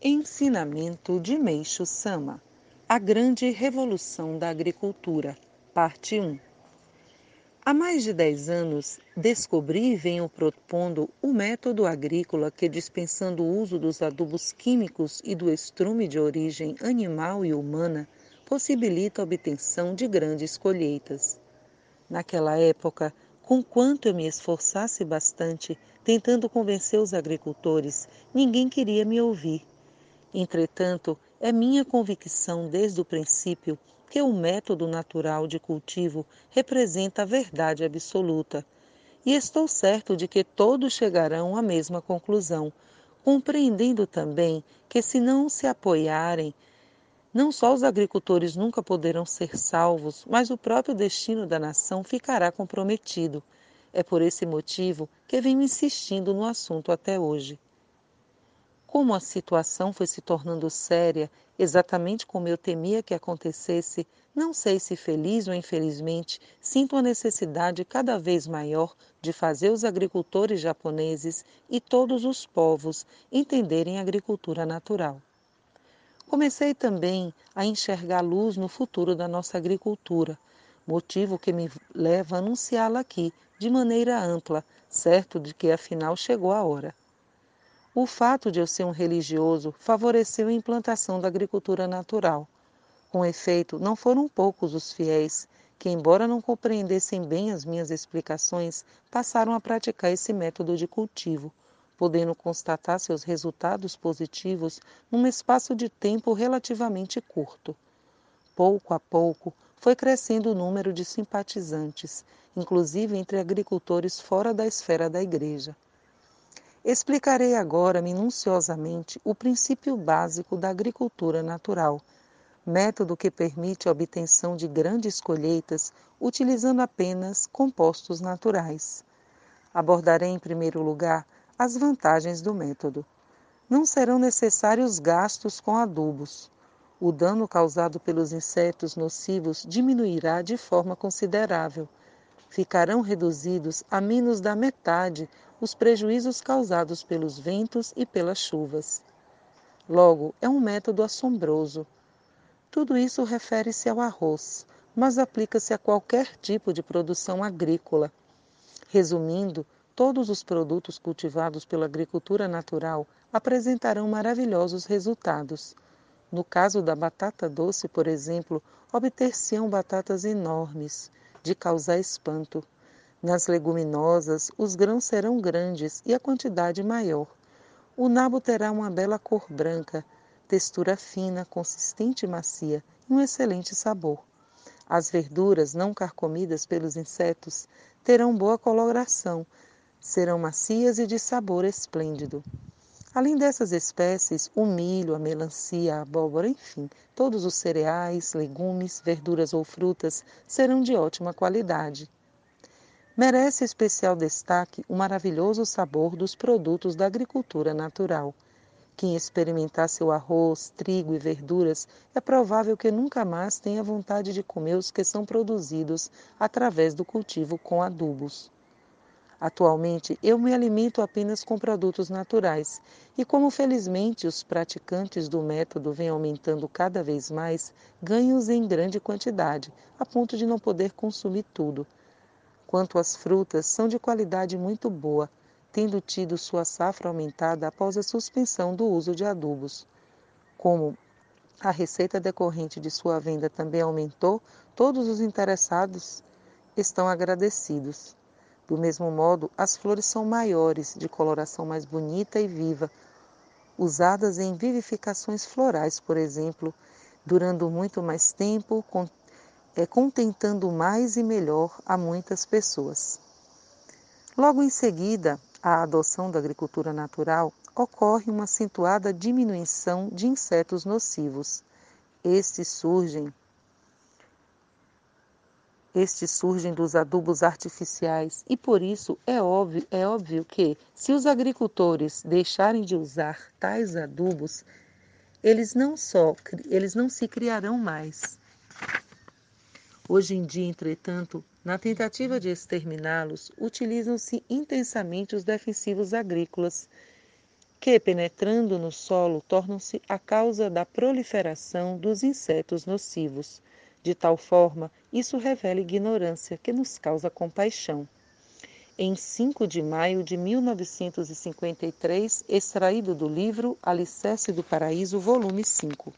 Ensinamento de Meixo Sama A Grande Revolução da Agricultura, Parte 1 Há mais de dez anos, descobri e venho propondo o método agrícola que, dispensando o uso dos adubos químicos e do estrume de origem animal e humana, possibilita a obtenção de grandes colheitas. Naquela época, com quanto eu me esforçasse bastante, tentando convencer os agricultores, ninguém queria me ouvir Entretanto, é minha convicção desde o princípio que o método natural de cultivo representa a verdade absoluta. E estou certo de que todos chegarão à mesma conclusão, compreendendo também que, se não se apoiarem, não só os agricultores nunca poderão ser salvos, mas o próprio destino da nação ficará comprometido. É por esse motivo que venho insistindo no assunto até hoje. Como a situação foi se tornando séria, exatamente como eu temia que acontecesse, não sei se feliz ou infelizmente, sinto a necessidade cada vez maior de fazer os agricultores japoneses e todos os povos entenderem a agricultura natural. Comecei também a enxergar luz no futuro da nossa agricultura, motivo que me leva a anunciá-la aqui de maneira ampla, certo de que afinal chegou a hora. O fato de eu ser um religioso favoreceu a implantação da agricultura natural. Com efeito, não foram poucos os fiéis que, embora não compreendessem bem as minhas explicações, passaram a praticar esse método de cultivo, podendo constatar seus resultados positivos num espaço de tempo relativamente curto. Pouco a pouco, foi crescendo o número de simpatizantes, inclusive entre agricultores fora da esfera da igreja. Explicarei agora minuciosamente o princípio básico da agricultura natural, método que permite a obtenção de grandes colheitas utilizando apenas compostos naturais. Abordarei em primeiro lugar as vantagens do método. Não serão necessários gastos com adubos. O dano causado pelos insetos nocivos diminuirá de forma considerável. Ficarão reduzidos a menos da metade os prejuízos causados pelos ventos e pelas chuvas. Logo, é um método assombroso. Tudo isso refere-se ao arroz, mas aplica-se a qualquer tipo de produção agrícola. Resumindo, todos os produtos cultivados pela agricultura natural apresentarão maravilhosos resultados. No caso da batata doce, por exemplo, obter-se-ão batatas enormes, de causar espanto. Nas leguminosas, os grãos serão grandes e a quantidade maior. O nabo terá uma bela cor branca, textura fina, consistente e macia e um excelente sabor. As verduras não carcomidas pelos insetos terão boa coloração, serão macias e de sabor esplêndido. Além dessas espécies, o milho, a melancia, a abóbora, enfim, todos os cereais, legumes, verduras ou frutas serão de ótima qualidade. Merece especial destaque o maravilhoso sabor dos produtos da agricultura natural. Quem experimentar seu arroz, trigo e verduras é provável que nunca mais tenha vontade de comer os que são produzidos através do cultivo com adubos. Atualmente, eu me alimento apenas com produtos naturais e, como felizmente os praticantes do método vêm aumentando cada vez mais, ganho-os em grande quantidade, a ponto de não poder consumir tudo quanto às frutas, são de qualidade muito boa, tendo tido sua safra aumentada após a suspensão do uso de adubos. Como a receita decorrente de sua venda também aumentou, todos os interessados estão agradecidos. Do mesmo modo, as flores são maiores, de coloração mais bonita e viva, usadas em vivificações florais, por exemplo, durando muito mais tempo, é contentando mais e melhor a muitas pessoas. Logo em seguida, a adoção da agricultura natural, ocorre uma acentuada diminuição de insetos nocivos. Estes surgem estes surgem dos adubos artificiais e por isso é óbvio, é óbvio que, se os agricultores deixarem de usar tais adubos, eles não só eles não se criarão mais, Hoje em dia, entretanto, na tentativa de exterminá-los, utilizam-se intensamente os defensivos agrícolas, que, penetrando no solo, tornam-se a causa da proliferação dos insetos nocivos. De tal forma, isso revela ignorância que nos causa compaixão. Em 5 de maio de 1953, extraído do livro Alicerce do Paraíso, volume 5.